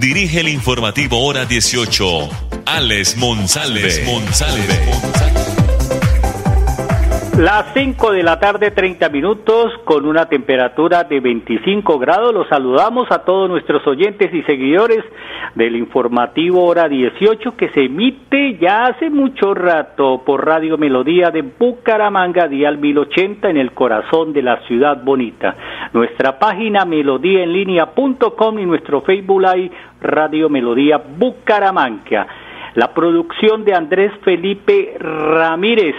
dirige el informativo Hora 18, Alex Monsalve. Las 5 de la tarde, 30 minutos, con una temperatura de 25 grados. Los saludamos a todos nuestros oyentes y seguidores del informativo Hora 18 que se emite ya hace mucho rato por Radio Melodía de Bucaramanga, Dial 1080 en el corazón de la ciudad bonita. Nuestra página melodíaenlínea.com y nuestro Facebook Live Radio Melodía Bucaramanga. La producción de Andrés Felipe Ramírez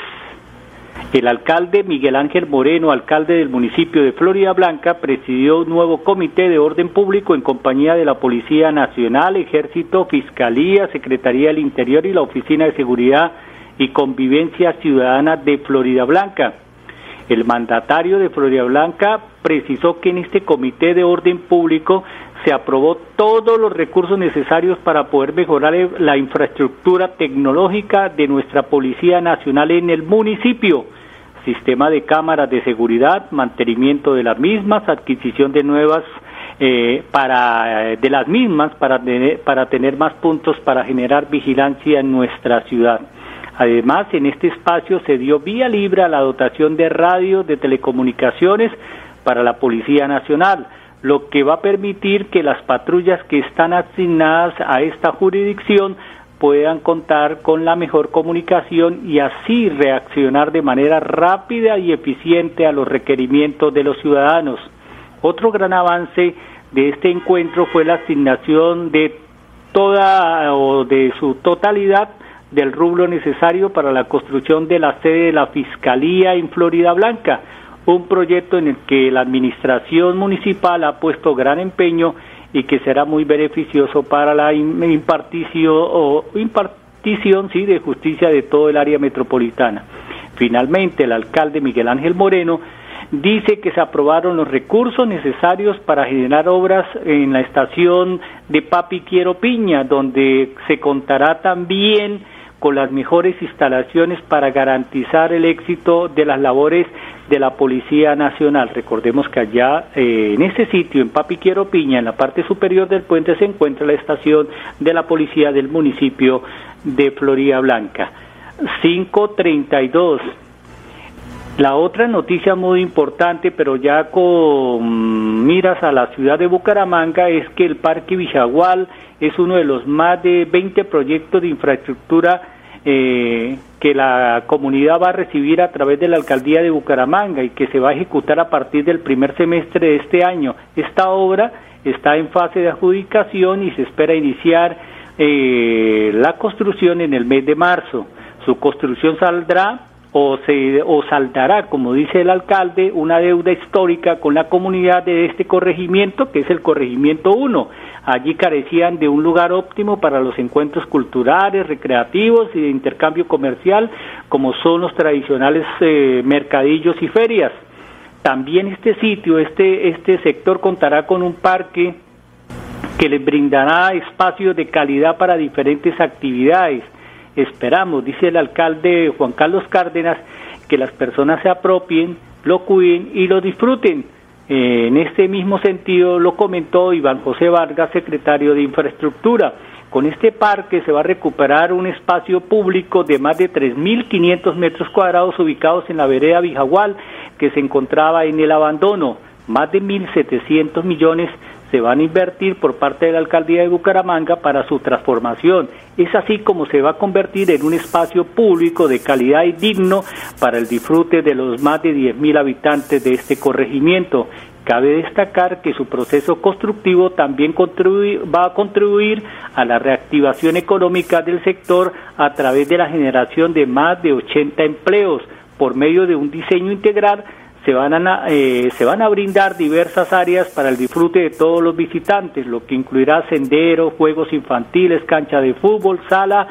el alcalde Miguel Ángel Moreno, alcalde del municipio de Florida Blanca, presidió un nuevo comité de orden público en compañía de la Policía Nacional, Ejército, Fiscalía, Secretaría del Interior y la Oficina de Seguridad y Convivencia Ciudadana de Florida Blanca. El mandatario de Florida Blanca precisó que en este comité de orden público se aprobó todos los recursos necesarios para poder mejorar la infraestructura tecnológica de nuestra Policía Nacional en el municipio, sistema de cámaras de seguridad, mantenimiento de las mismas, adquisición de nuevas eh, para de las mismas para para tener más puntos para generar vigilancia en nuestra ciudad. Además, en este espacio se dio vía libre a la dotación de radios de telecomunicaciones para la Policía Nacional lo que va a permitir que las patrullas que están asignadas a esta jurisdicción puedan contar con la mejor comunicación y así reaccionar de manera rápida y eficiente a los requerimientos de los ciudadanos. Otro gran avance de este encuentro fue la asignación de toda o de su totalidad del rublo necesario para la construcción de la sede de la Fiscalía en Florida Blanca, un proyecto en el que la administración municipal ha puesto gran empeño y que será muy beneficioso para la impartición, o de justicia de todo el área metropolitana. Finalmente, el alcalde Miguel Ángel Moreno dice que se aprobaron los recursos necesarios para generar obras en la estación de Papi Quiero Piña, donde se contará también con las mejores instalaciones para garantizar el éxito de las labores de la Policía Nacional. Recordemos que allá, eh, en ese sitio, en Papiquiero Piña, en la parte superior del puente, se encuentra la estación de la Policía del municipio de Florida Blanca. 532. La otra noticia muy importante, pero ya con miras a la ciudad de Bucaramanga, es que el Parque Vijagual es uno de los más de 20 proyectos de infraestructura eh, que la comunidad va a recibir a través de la alcaldía de Bucaramanga y que se va a ejecutar a partir del primer semestre de este año. Esta obra está en fase de adjudicación y se espera iniciar eh, la construcción en el mes de marzo. Su construcción saldrá o, se, o saldará, como dice el alcalde, una deuda histórica con la comunidad de este corregimiento, que es el corregimiento 1 Allí carecían de un lugar óptimo para los encuentros culturales, recreativos y de intercambio comercial, como son los tradicionales eh, mercadillos y ferias. También este sitio, este, este sector contará con un parque que les brindará espacios de calidad para diferentes actividades. Esperamos, dice el alcalde Juan Carlos Cárdenas, que las personas se apropien, lo cuiden y lo disfruten eh, en este mismo sentido lo comentó Iván José Vargas, secretario de Infraestructura. Con este parque se va a recuperar un espacio público de más de 3.500 metros cuadrados ubicados en la vereda Vijagual, que se encontraba en el abandono. Más de 1.700 millones se van a invertir por parte de la alcaldía de Bucaramanga para su transformación. Es así como se va a convertir en un espacio público de calidad y digno para el disfrute de los más de 10.000 habitantes de este corregimiento. Cabe destacar que su proceso constructivo también va a contribuir a la reactivación económica del sector a través de la generación de más de 80 empleos por medio de un diseño integral se van, a, eh, se van a brindar diversas áreas para el disfrute de todos los visitantes, lo que incluirá senderos, juegos infantiles, cancha de fútbol, sala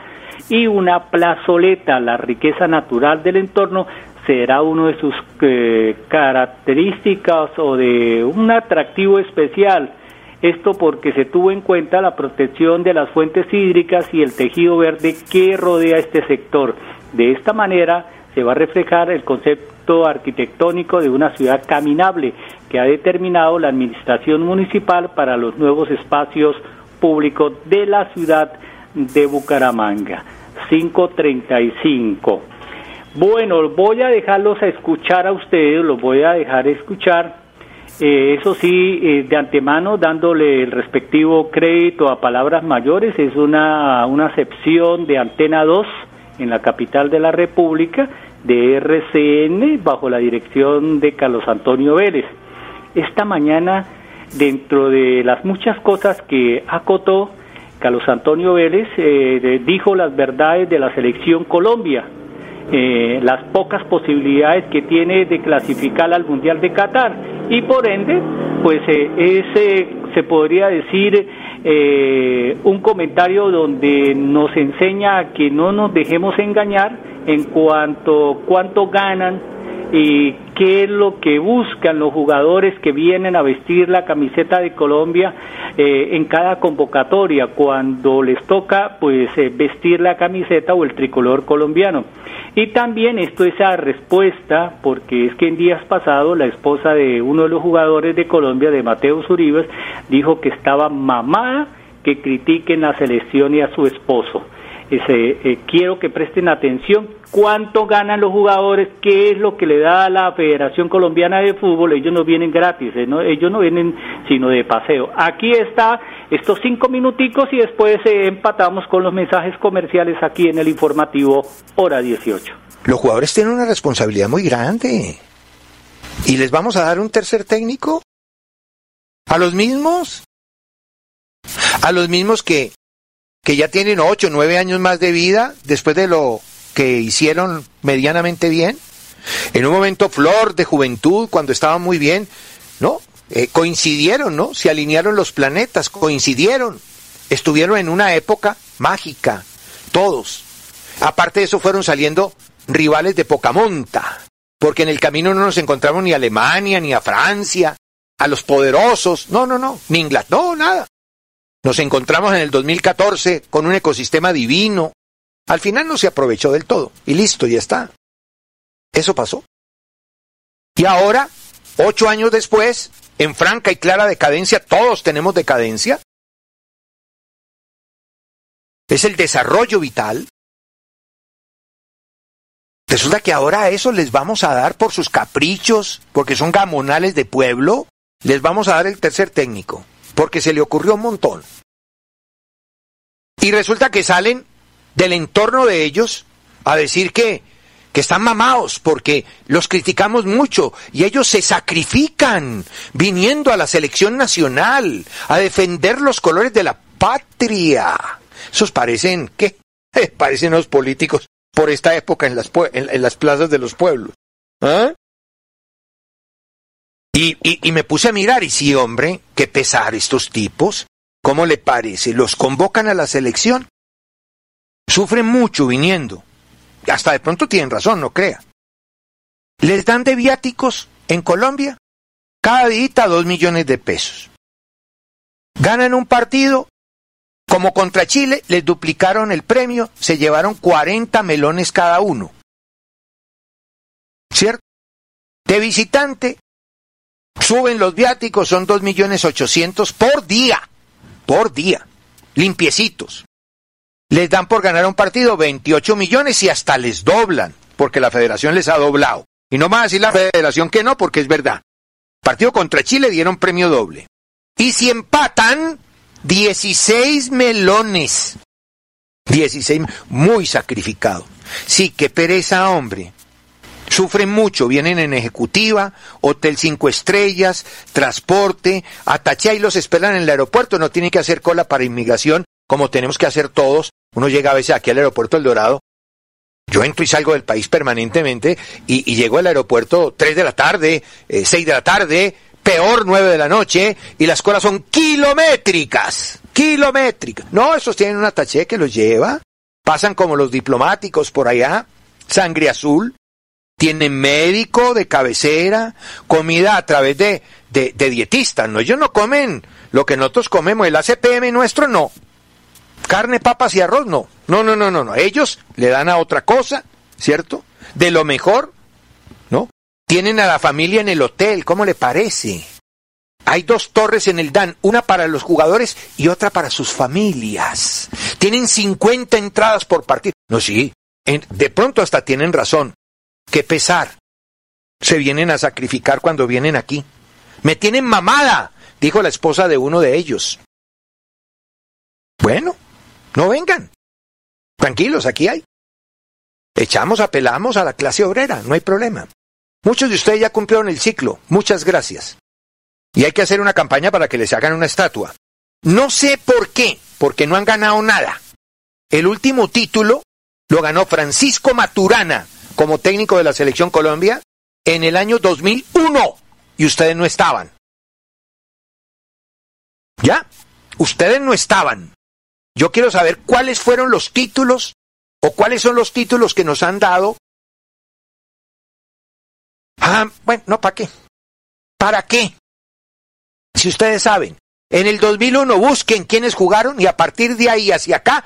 y una plazoleta. La riqueza natural del entorno será uno de sus eh, características o de un atractivo especial. Esto porque se tuvo en cuenta la protección de las fuentes hídricas y el tejido verde que rodea este sector. De esta manera se va a reflejar el concepto arquitectónico de una ciudad caminable que ha determinado la administración municipal para los nuevos espacios públicos de la ciudad de Bucaramanga. 535. Bueno, voy a dejarlos a escuchar a ustedes, los voy a dejar escuchar. Eh, eso sí, eh, de antemano, dándole el respectivo crédito a palabras mayores, es una, una acepción de Antena 2 en la capital de la República, de RCN, bajo la dirección de Carlos Antonio Vélez. Esta mañana, dentro de las muchas cosas que acotó, Carlos Antonio Vélez eh, dijo las verdades de la selección Colombia, eh, las pocas posibilidades que tiene de clasificar al Mundial de Qatar y por ende, pues eh, ese se podría decir eh, un comentario donde nos enseña que no nos dejemos engañar en cuanto cuánto ganan y qué es lo que buscan los jugadores que vienen a vestir la camiseta de Colombia eh, en cada convocatoria cuando les toca pues eh, vestir la camiseta o el tricolor colombiano. Y también esto es a respuesta, porque es que en días pasados la esposa de uno de los jugadores de Colombia, de Mateo Uribes, dijo que estaba mamada que critiquen la selección y a su esposo. Eh, quiero que presten atención cuánto ganan los jugadores, qué es lo que le da la Federación Colombiana de Fútbol, ellos no vienen gratis, eh, ellos no vienen sino de paseo. Aquí está estos cinco minuticos y después eh, empatamos con los mensajes comerciales aquí en el informativo hora 18. Los jugadores tienen una responsabilidad muy grande. ¿Y les vamos a dar un tercer técnico? ¿A los mismos? A los mismos que que ya tienen ocho, nueve años más de vida después de lo que hicieron medianamente bien. En un momento flor de juventud, cuando estaban muy bien, ¿no? Eh, coincidieron, ¿no? Se alinearon los planetas, coincidieron. Estuvieron en una época mágica, todos. Aparte de eso fueron saliendo rivales de poca monta, porque en el camino no nos encontramos ni a Alemania, ni a Francia, a los poderosos, no, no, no, ni Inglaterra, no, nada. Nos encontramos en el 2014 con un ecosistema divino. Al final no se aprovechó del todo. Y listo, ya está. Eso pasó. Y ahora, ocho años después, en franca y clara decadencia, todos tenemos decadencia. Es el desarrollo vital. Resulta que ahora a eso les vamos a dar por sus caprichos, porque son gamonales de pueblo, les vamos a dar el tercer técnico porque se le ocurrió un montón. Y resulta que salen del entorno de ellos a decir que, que están mamados porque los criticamos mucho y ellos se sacrifican viniendo a la selección nacional a defender los colores de la patria. Esos parecen, ¿qué? parecen los políticos por esta época en las, en las plazas de los pueblos. ¿Ah? Y, y, me puse a mirar y sí, hombre, qué pesar estos tipos. ¿Cómo le parece? Los convocan a la selección. Sufren mucho viniendo. Hasta de pronto tienen razón, no crea. Les dan de viáticos en Colombia cada día dos millones de pesos. Ganan un partido, como contra Chile, les duplicaron el premio, se llevaron 40 melones cada uno. ¿Cierto? De visitante, Suben los viáticos, son dos millones ochocientos por día, por día, limpiecitos. Les dan por ganar un partido 28 millones y hasta les doblan, porque la federación les ha doblado. Y no más decir la federación que no, porque es verdad. Partido contra Chile dieron premio doble. Y si empatan, 16 melones. 16, muy sacrificado. Sí, qué pereza, hombre. Sufren mucho, vienen en ejecutiva, hotel cinco estrellas, transporte, a y los esperan en el aeropuerto, no tienen que hacer cola para inmigración como tenemos que hacer todos. Uno llega a veces aquí al aeropuerto El Dorado Yo entro y salgo del país permanentemente y, llego al aeropuerto 3 de la tarde, 6 de la tarde, peor 9 de la noche y las colas son kilométricas, kilométricas. No, esos tienen una taché que los lleva, pasan como los diplomáticos por allá, sangre azul, tienen médico de cabecera, comida a través de, de, dietistas, ¿no? Ellos no comen lo que nosotros comemos, el ACPM nuestro no. Carne, papas y arroz, no. No, no, no, no, no. Ellos le dan a otra cosa, ¿cierto? De lo mejor, ¿no? Tienen a la familia en el hotel, ¿cómo le parece? Hay dos torres en el DAN, una para los jugadores y otra para sus familias. Tienen 50 entradas por partido. No, sí, de pronto hasta tienen razón. Qué pesar. Se vienen a sacrificar cuando vienen aquí. Me tienen mamada, dijo la esposa de uno de ellos. Bueno, no vengan. Tranquilos, aquí hay. Echamos, apelamos a la clase obrera, no hay problema. Muchos de ustedes ya cumplieron el ciclo, muchas gracias. Y hay que hacer una campaña para que les hagan una estatua. No sé por qué, porque no han ganado nada. El último título lo ganó Francisco Maturana como técnico de la Selección Colombia en el año 2001 y ustedes no estaban. ¿Ya? Ustedes no estaban. Yo quiero saber cuáles fueron los títulos o cuáles son los títulos que nos han dado. Ah, bueno, no, ¿para qué? ¿Para qué? Si ustedes saben, en el 2001 busquen quiénes jugaron y a partir de ahí hacia acá,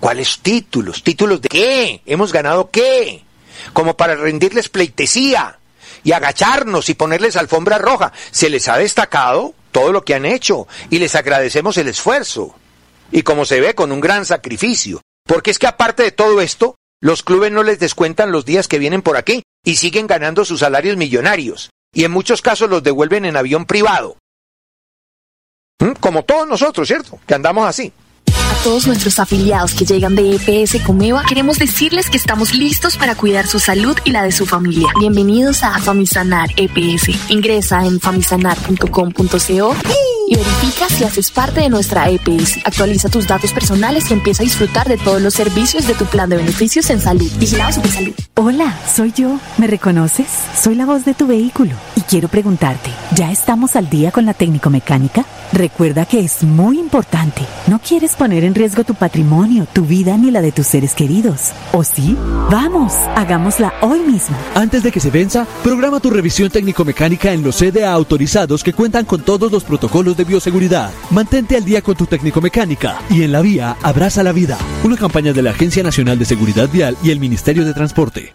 ¿cuáles títulos? ¿Títulos de qué? ¿Hemos ganado qué? Como para rendirles pleitesía y agacharnos y ponerles alfombra roja. Se les ha destacado todo lo que han hecho y les agradecemos el esfuerzo y como se ve con un gran sacrificio. Porque es que aparte de todo esto, los clubes no les descuentan los días que vienen por aquí y siguen ganando sus salarios millonarios. Y en muchos casos los devuelven en avión privado. ¿Mm? Como todos nosotros, ¿cierto? Que andamos así. Todos nuestros afiliados que llegan de EPS Comeva, queremos decirles que estamos listos para cuidar su salud y la de su familia. Bienvenidos a Famisanar EPS. Ingresa en famisanar.com.co y verifica si haces parte de nuestra EPS. Actualiza tus datos personales y empieza a disfrutar de todos los servicios de tu plan de beneficios en salud. Vigilado Salud. Hola, soy yo. ¿Me reconoces? Soy la voz de tu vehículo y quiero preguntarte, ¿ya estamos al día con la técnico mecánica? Recuerda que es muy importante. No quieres poner en riesgo tu patrimonio, tu vida ni la de tus seres queridos. ¿O sí? Vamos, hagámosla hoy mismo. Antes de que se venza, programa tu revisión técnico-mecánica en los CDA autorizados que cuentan con todos los protocolos de bioseguridad. Mantente al día con tu técnico-mecánica y en la vía abraza la vida. Una campaña de la Agencia Nacional de Seguridad Vial y el Ministerio de Transporte.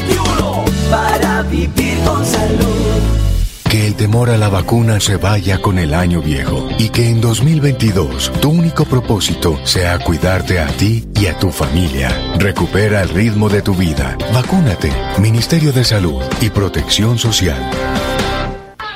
vivir con salud. Que el temor a la vacuna se vaya con el año viejo y que en 2022 tu único propósito sea cuidarte a ti y a tu familia. Recupera el ritmo de tu vida. Vacúnate. Ministerio de Salud y Protección Social.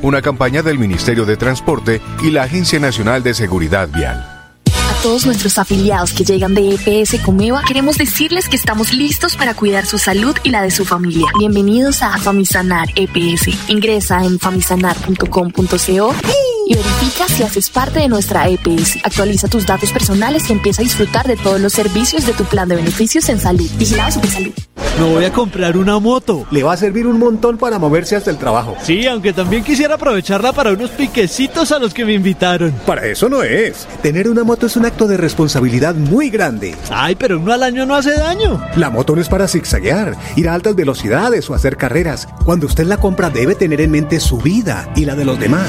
Una campaña del Ministerio de Transporte y la Agencia Nacional de Seguridad Vial. A todos nuestros afiliados que llegan de EPS Comeva, queremos decirles que estamos listos para cuidar su salud y la de su familia. Bienvenidos a Famisanar EPS. Ingresa en famisanar.com.co y verifica si haces parte de nuestra EPS. Actualiza tus datos personales y empieza a disfrutar de todos los servicios de tu plan de beneficios en salud. Vigilado Salud. Me voy a comprar una moto. Le va a servir un montón para moverse hasta el trabajo. Sí, aunque también quisiera aprovecharla para unos piquecitos a los que me invitaron. Para eso no es. Tener una moto es un acto de responsabilidad muy grande. Ay, pero uno al año no hace daño. La moto no es para zigzaguear, ir a altas velocidades o hacer carreras. Cuando usted la compra debe tener en mente su vida y la de los demás.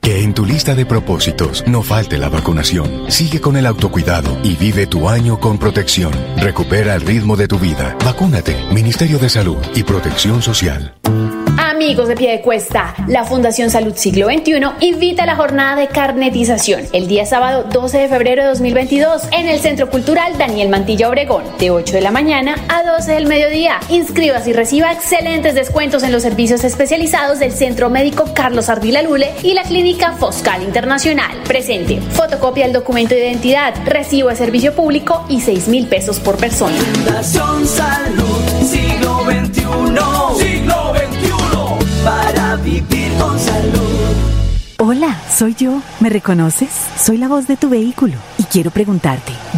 Que en tu lista de propósitos no falte la vacunación. Sigue con el autocuidado y vive tu año con protección. Recupera el ritmo de tu vida. Vacúnate. Ministerio de Salud y Protección Social. Amigos de pie de cuesta, la Fundación Salud Siglo XXI invita a la jornada de carnetización el día sábado 12 de febrero de 2022 en el Centro Cultural Daniel Mantilla Obregón, de 8 de la mañana a 12 del mediodía. Inscríbase y reciba excelentes descuentos en los servicios especializados del Centro Médico Carlos Ardila Lule y la Clínica Foscal Internacional. Presente, fotocopia del documento de identidad, recibo de servicio público y 6 mil pesos por persona. Fundación Salud Siglo XXI. Siglo vivir con salud. Hola, soy yo. ¿Me reconoces? Soy la voz de tu vehículo y quiero preguntarte,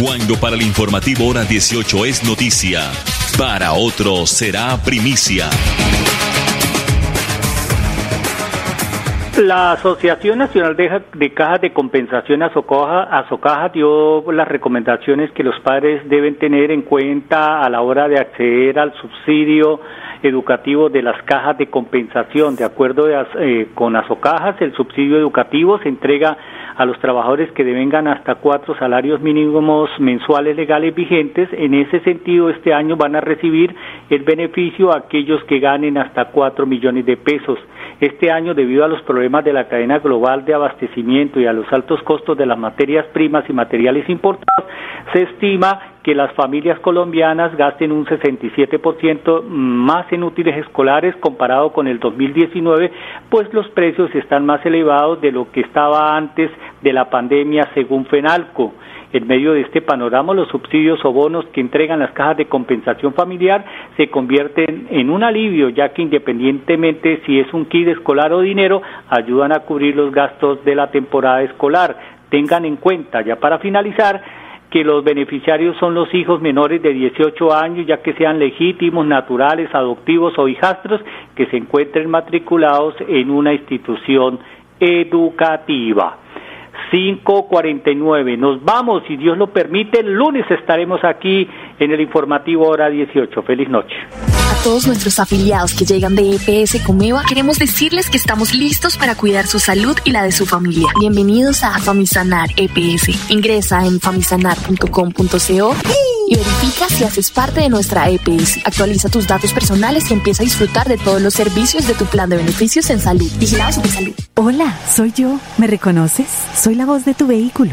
Cuando para el informativo hora 18 es noticia, para otro será primicia. La Asociación Nacional de, Cajas de Compensación Azocaja dio las recomendaciones que los padres deben tener en cuenta a la hora de acceder al subsidio educativo de las cajas de compensación. De acuerdo de, eh, con Azocajas, el subsidio educativo se entrega a los trabajadores que devengan hasta cuatro salarios mínimos mensuales legales vigentes. En ese sentido, este año van a recibir el beneficio a aquellos que ganen hasta cuatro millones de pesos. Este año, debido a los problemas de la cadena global de abastecimiento y a los altos costos de las materias primas y materiales importados, se estima que las familias colombianas gasten un 67% más en útiles escolares comparado con el 2019, pues los precios están más elevados de lo que estaba antes de la pandemia según FENALCO. En medio de este panorama, los subsidios o bonos que entregan las cajas de compensación familiar se convierten en un alivio, ya que independientemente si es un kit escolar o dinero, ayudan a cubrir los gastos de la temporada escolar. Tengan en cuenta, ya para finalizar, que los beneficiarios son los hijos menores de 18 años, ya que sean legítimos, naturales, adoptivos o hijastros que se encuentren matriculados en una institución educativa. 5.49. Nos vamos, si Dios lo permite, el lunes estaremos aquí en el informativo hora 18. Feliz noche. A todos nuestros afiliados que llegan de EPS Comeva, queremos decirles que estamos listos para cuidar su salud y la de su familia. Bienvenidos a Famisanar EPS. Ingresa en famisanar.com.co y verifica si haces parte de nuestra EPS. Actualiza tus datos personales y empieza a disfrutar de todos los servicios de tu plan de beneficios en salud. Vigilado de salud. Hola, soy yo. ¿Me reconoces? Soy la voz de tu vehículo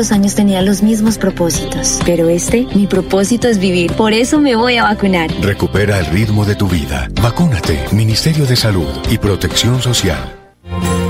Los años tenía los mismos propósitos, pero este, mi propósito es vivir. Por eso me voy a vacunar. Recupera el ritmo de tu vida. Vacúnate. Ministerio de Salud y Protección Social.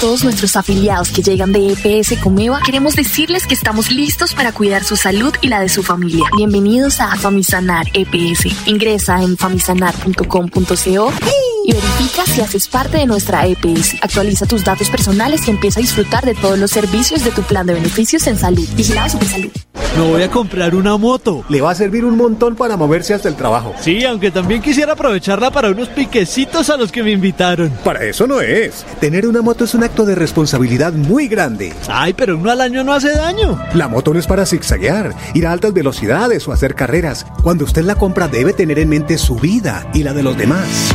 Todos nuestros afiliados que llegan de EPS Comeva, queremos decirles que estamos listos para cuidar su salud y la de su familia. Bienvenidos a Famisanar EPS. Ingresa en famisanar.com.co y verifica si haces parte de nuestra EPS. Actualiza tus datos personales y empieza a disfrutar de todos los servicios de tu plan de beneficios en salud. Vigilado Supersalud. Me voy a comprar una moto. Le va a servir un montón para moverse hasta el trabajo. Sí, aunque también quisiera aprovecharla para unos piquecitos a los que me invitaron. Para eso no es. Tener una moto es un acto de responsabilidad muy grande. Ay, pero uno al año no hace daño. La moto no es para zigzaguear, ir a altas velocidades o hacer carreras. Cuando usted la compra debe tener en mente su vida y la de los demás.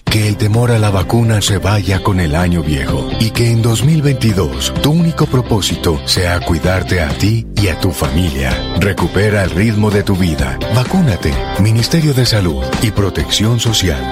Que el temor a la vacuna se vaya con el año viejo y que en 2022 tu único propósito sea cuidarte a ti y a tu familia. Recupera el ritmo de tu vida. Vacúnate. Ministerio de Salud y Protección Social.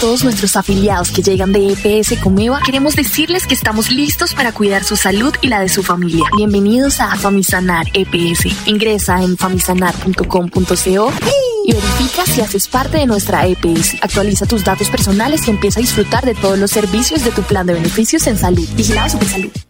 Todos nuestros afiliados que llegan de EPS Comeva, queremos decirles que estamos listos para cuidar su salud y la de su familia. Bienvenidos a Famisanar EPS. Ingresa en famisanar.com.co y verifica si haces parte de nuestra EPS. Actualiza tus datos personales y empieza a disfrutar de todos los servicios de tu plan de beneficios en salud. Vigilado Supersalud. A